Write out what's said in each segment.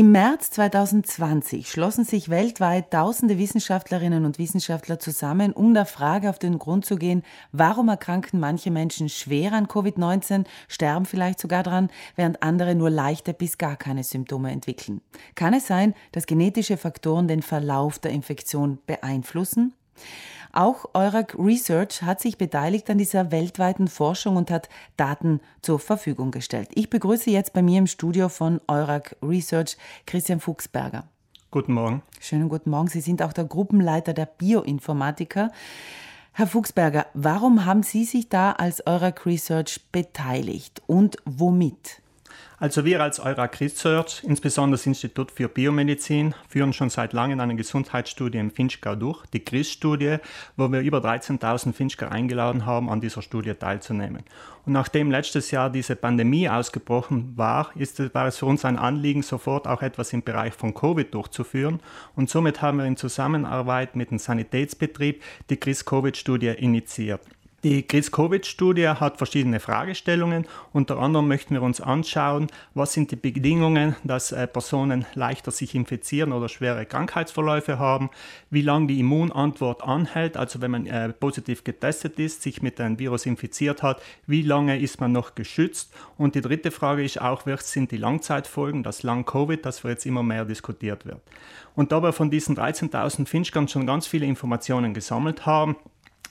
Im März 2020 schlossen sich weltweit tausende Wissenschaftlerinnen und Wissenschaftler zusammen, um der Frage auf den Grund zu gehen, warum erkranken manche Menschen schwer an Covid-19, sterben vielleicht sogar dran, während andere nur leichte bis gar keine Symptome entwickeln. Kann es sein, dass genetische Faktoren den Verlauf der Infektion beeinflussen? Auch Eurac Research hat sich beteiligt an dieser weltweiten Forschung und hat Daten zur Verfügung gestellt. Ich begrüße jetzt bei mir im Studio von Eurac Research Christian Fuchsberger. Guten Morgen. Schönen guten Morgen. Sie sind auch der Gruppenleiter der Bioinformatiker. Herr Fuchsberger, warum haben Sie sich da als Eurac Research beteiligt und womit? Also wir als Eurac Research, insbesondere das Institut für Biomedizin, führen schon seit langem eine Gesundheitsstudie im Finchgau durch, die CRIS-Studie, wo wir über 13.000 Finchgau eingeladen haben, an dieser Studie teilzunehmen. Und nachdem letztes Jahr diese Pandemie ausgebrochen war, ist, war es für uns ein Anliegen, sofort auch etwas im Bereich von Covid durchzuführen. Und somit haben wir in Zusammenarbeit mit dem Sanitätsbetrieb die CRIS-Covid-Studie initiiert. Die Gris-Covid-Studie hat verschiedene Fragestellungen. Unter anderem möchten wir uns anschauen, was sind die Bedingungen, dass äh, Personen leichter sich infizieren oder schwere Krankheitsverläufe haben, wie lange die Immunantwort anhält, also wenn man äh, positiv getestet ist, sich mit einem Virus infiziert hat, wie lange ist man noch geschützt. Und die dritte Frage ist auch, was sind die Langzeitfolgen, das Lang-Covid, das jetzt immer mehr diskutiert wird. Und da wir von diesen 13.000 Finchkern schon ganz viele Informationen gesammelt haben,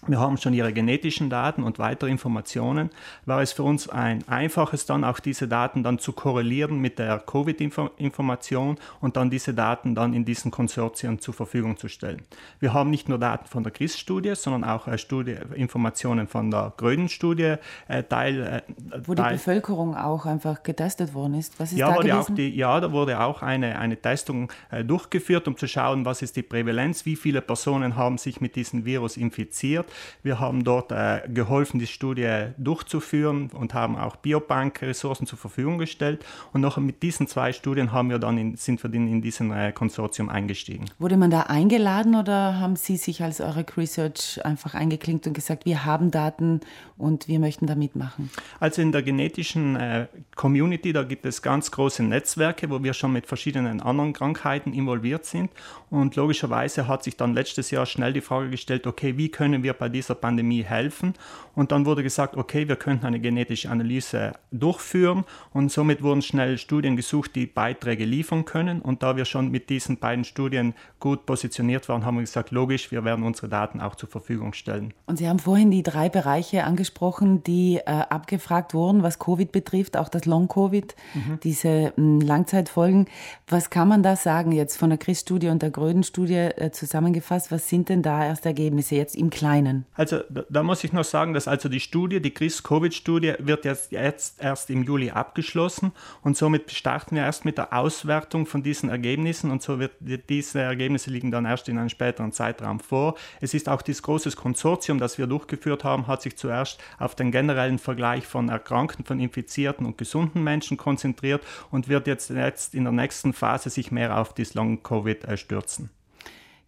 wir haben schon ihre genetischen Daten und weitere Informationen. War es für uns ein einfaches, dann auch diese Daten dann zu korrelieren mit der Covid-Information und dann diese Daten dann in diesen Konsortien zur Verfügung zu stellen. Wir haben nicht nur Daten von der CRIS-Studie, sondern auch äh, Studie, Informationen von der Gröden-Studie. Äh, Teil, äh, Wo Teil, die Bevölkerung auch einfach getestet worden ist. Was ist ja, da gewesen? Auch die, ja, da wurde auch eine, eine Testung äh, durchgeführt, um zu schauen, was ist die Prävalenz, wie viele Personen haben sich mit diesem Virus infiziert wir haben dort äh, geholfen, die Studie durchzuführen und haben auch Biobank-Ressourcen zur Verfügung gestellt. Und noch mit diesen zwei Studien haben wir dann in, sind wir in, in diesen äh, Konsortium eingestiegen. Wurde man da eingeladen oder haben Sie sich als eure Research einfach eingeklinkt und gesagt, wir haben Daten und wir möchten da mitmachen? Also in der genetischen äh, Community, da gibt es ganz große Netzwerke, wo wir schon mit verschiedenen anderen Krankheiten involviert sind. Und logischerweise hat sich dann letztes Jahr schnell die Frage gestellt, okay, wie können wir bei dieser Pandemie helfen? Und dann wurde gesagt, okay, wir könnten eine genetische Analyse durchführen und somit wurden schnell Studien gesucht, die Beiträge liefern können. Und da wir schon mit diesen beiden Studien gut positioniert waren, haben wir gesagt, logisch, wir werden unsere Daten auch zur Verfügung stellen. Und Sie haben vorhin die drei Bereiche angesprochen, die äh, abgefragt wurden, was Covid betrifft, auch das Long-Covid, mhm. diese mh, Langzeitfolgen. Was kann man da sagen jetzt von der CRIS-Studie und der Gröden-Studie äh, zusammengefasst? Was sind denn da erste Ergebnisse jetzt im Kleinen? Also da, muss ich noch sagen, dass also die Studie, die CRIS-Covid-Studie, wird jetzt, jetzt erst im Juli abgeschlossen und somit starten wir erst mit der Auswertung von diesen Ergebnissen und so wird diese Ergebnisse liegen dann erst in einem späteren Zeitraum vor. Es ist auch dieses große Konsortium, das wir durchgeführt haben, hat sich zuerst auf den generellen Vergleich von Erkrankten, von infizierten und gesunden Menschen konzentriert und wird jetzt, jetzt in der nächsten Phase sich mehr auf das Long-Covid äh, stürzen.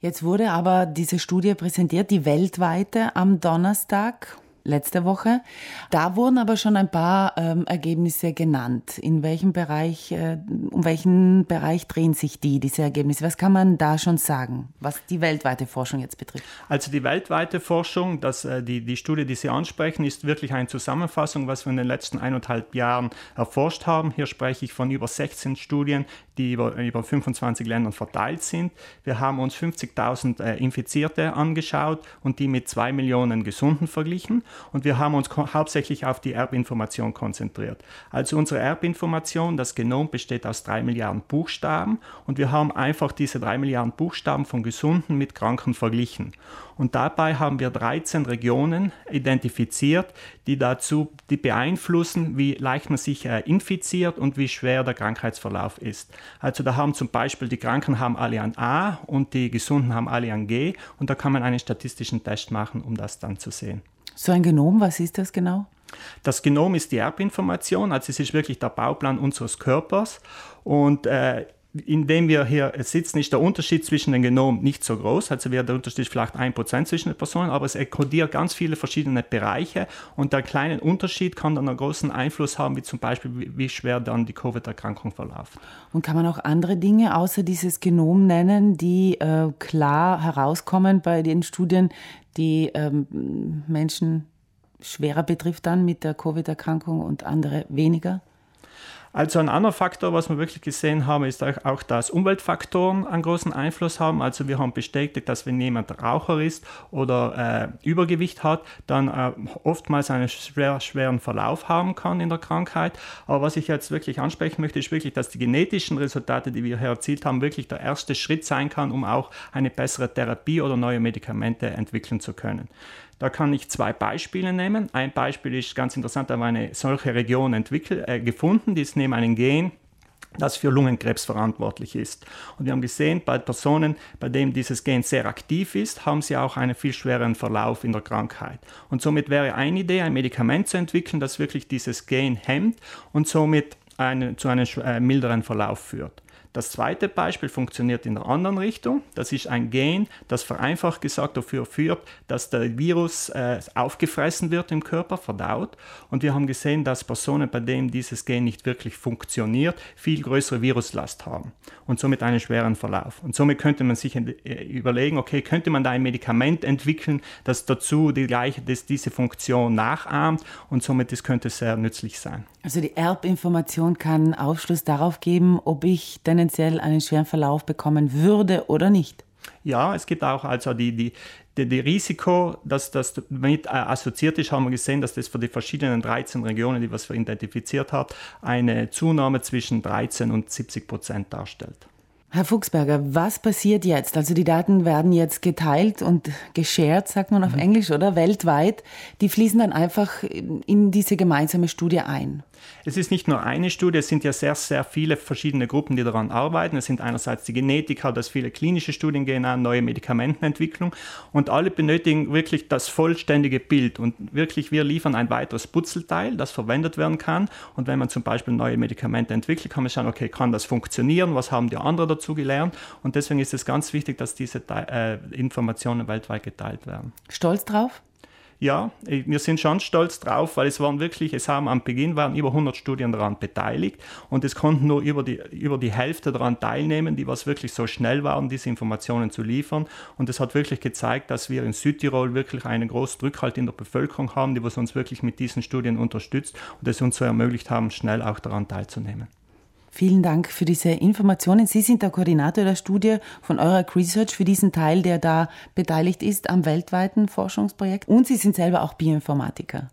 Jetzt wurde aber diese Studie präsentiert, die weltweite, am Donnerstag letzte Woche. Da wurden aber schon ein paar ähm, Ergebnisse genannt. In welchem Bereich, äh, um welchen Bereich drehen sich die, diese Ergebnisse? Was kann man da schon sagen, was die weltweite Forschung jetzt betrifft? Also die weltweite Forschung, das, äh, die, die Studie, die Sie ansprechen, ist wirklich eine Zusammenfassung, was wir in den letzten eineinhalb Jahren erforscht haben. Hier spreche ich von über 16 Studien, die über, über 25 Ländern verteilt sind. Wir haben uns 50.000 äh, Infizierte angeschaut und die mit zwei Millionen Gesunden verglichen und wir haben uns hauptsächlich auf die Erbinformation konzentriert. Also unsere Erbinformation, das Genom besteht aus drei Milliarden Buchstaben und wir haben einfach diese drei Milliarden Buchstaben von Gesunden mit Kranken verglichen. Und dabei haben wir 13 Regionen identifiziert, die dazu die beeinflussen, wie leicht man sich äh, infiziert und wie schwer der Krankheitsverlauf ist. Also da haben zum Beispiel die Kranken haben alle ein A und die Gesunden haben alle ein G und da kann man einen statistischen Test machen, um das dann zu sehen. So ein Genom, was ist das genau? Das Genom ist die Erbinformation, also es ist wirklich der Bauplan unseres Körpers und äh, indem wir hier sitzen, ist der Unterschied zwischen den Genomen nicht so groß. Also wäre der Unterschied vielleicht ein Prozent zwischen den Personen, aber es kodiert ganz viele verschiedene Bereiche und der kleine Unterschied kann dann einen großen Einfluss haben, wie zum Beispiel, wie schwer dann die Covid-Erkrankung verläuft. Und kann man auch andere Dinge außer dieses Genom nennen, die äh, klar herauskommen bei den Studien, die ähm, Menschen schwerer betrifft dann mit der Covid-Erkrankung und andere weniger? Also ein anderer Faktor, was wir wirklich gesehen haben, ist auch, dass Umweltfaktoren einen großen Einfluss haben. Also wir haben bestätigt, dass wenn jemand Raucher ist oder äh, Übergewicht hat, dann äh, oftmals einen schwer, schweren Verlauf haben kann in der Krankheit. Aber was ich jetzt wirklich ansprechen möchte, ist wirklich, dass die genetischen Resultate, die wir hier erzielt haben, wirklich der erste Schritt sein kann, um auch eine bessere Therapie oder neue Medikamente entwickeln zu können. Da kann ich zwei Beispiele nehmen. Ein Beispiel ist ganz interessant, da wir eine solche Region entwickelt, äh, gefunden, die ist neben einem Gen, das für Lungenkrebs verantwortlich ist. Und wir haben gesehen, bei Personen, bei denen dieses Gen sehr aktiv ist, haben sie auch einen viel schwereren Verlauf in der Krankheit. Und somit wäre eine Idee, ein Medikament zu entwickeln, das wirklich dieses Gen hemmt und somit eine, zu einem äh, milderen Verlauf führt. Das zweite Beispiel funktioniert in der anderen Richtung. Das ist ein Gen, das vereinfacht gesagt dafür führt, dass der Virus äh, aufgefressen wird im Körper, verdaut. Und wir haben gesehen, dass Personen, bei denen dieses Gen nicht wirklich funktioniert, viel größere Viruslast haben und somit einen schweren Verlauf. Und somit könnte man sich äh, überlegen, okay, könnte man da ein Medikament entwickeln, das dazu die gleiche, das diese Funktion nachahmt und somit das könnte sehr nützlich sein. Also die Erbinformation kann Aufschluss darauf geben, ob ich deine tendenziell einen schweren Verlauf bekommen würde oder nicht. Ja, es gibt auch also die, die, die, die Risiko, dass das mit äh, assoziiert ist, haben wir gesehen, dass das für die verschiedenen 13 Regionen, die wir identifiziert haben, eine Zunahme zwischen 13 und 70 Prozent darstellt. Herr Fuchsberger, was passiert jetzt? Also die Daten werden jetzt geteilt und geshared, sagt man auf mhm. Englisch, oder? Weltweit. Die fließen dann einfach in diese gemeinsame Studie ein. Es ist nicht nur eine Studie, es sind ja sehr, sehr viele verschiedene Gruppen, die daran arbeiten. Es sind einerseits die Genetiker, das viele klinische Studien gehen an, neue Medikamentenentwicklung und alle benötigen wirklich das vollständige Bild und wirklich wir liefern ein weiteres Putzelteil, das verwendet werden kann und wenn man zum Beispiel neue Medikamente entwickelt, kann man schauen, okay, kann das funktionieren, was haben die anderen dazu gelernt und deswegen ist es ganz wichtig, dass diese äh, Informationen weltweit geteilt werden. Stolz drauf? Ja, wir sind schon stolz drauf, weil es waren wirklich, es haben am Beginn waren über 100 Studien daran beteiligt und es konnten nur über die, über die Hälfte daran teilnehmen, die was wirklich so schnell waren, diese Informationen zu liefern. Und es hat wirklich gezeigt, dass wir in Südtirol wirklich einen großen Rückhalt in der Bevölkerung haben, die was uns wirklich mit diesen Studien unterstützt und es uns so ermöglicht haben, schnell auch daran teilzunehmen. Vielen Dank für diese Informationen. Sie sind der Koordinator der Studie von Eurac Research für diesen Teil, der da beteiligt ist am weltweiten Forschungsprojekt. Und Sie sind selber auch Bioinformatiker.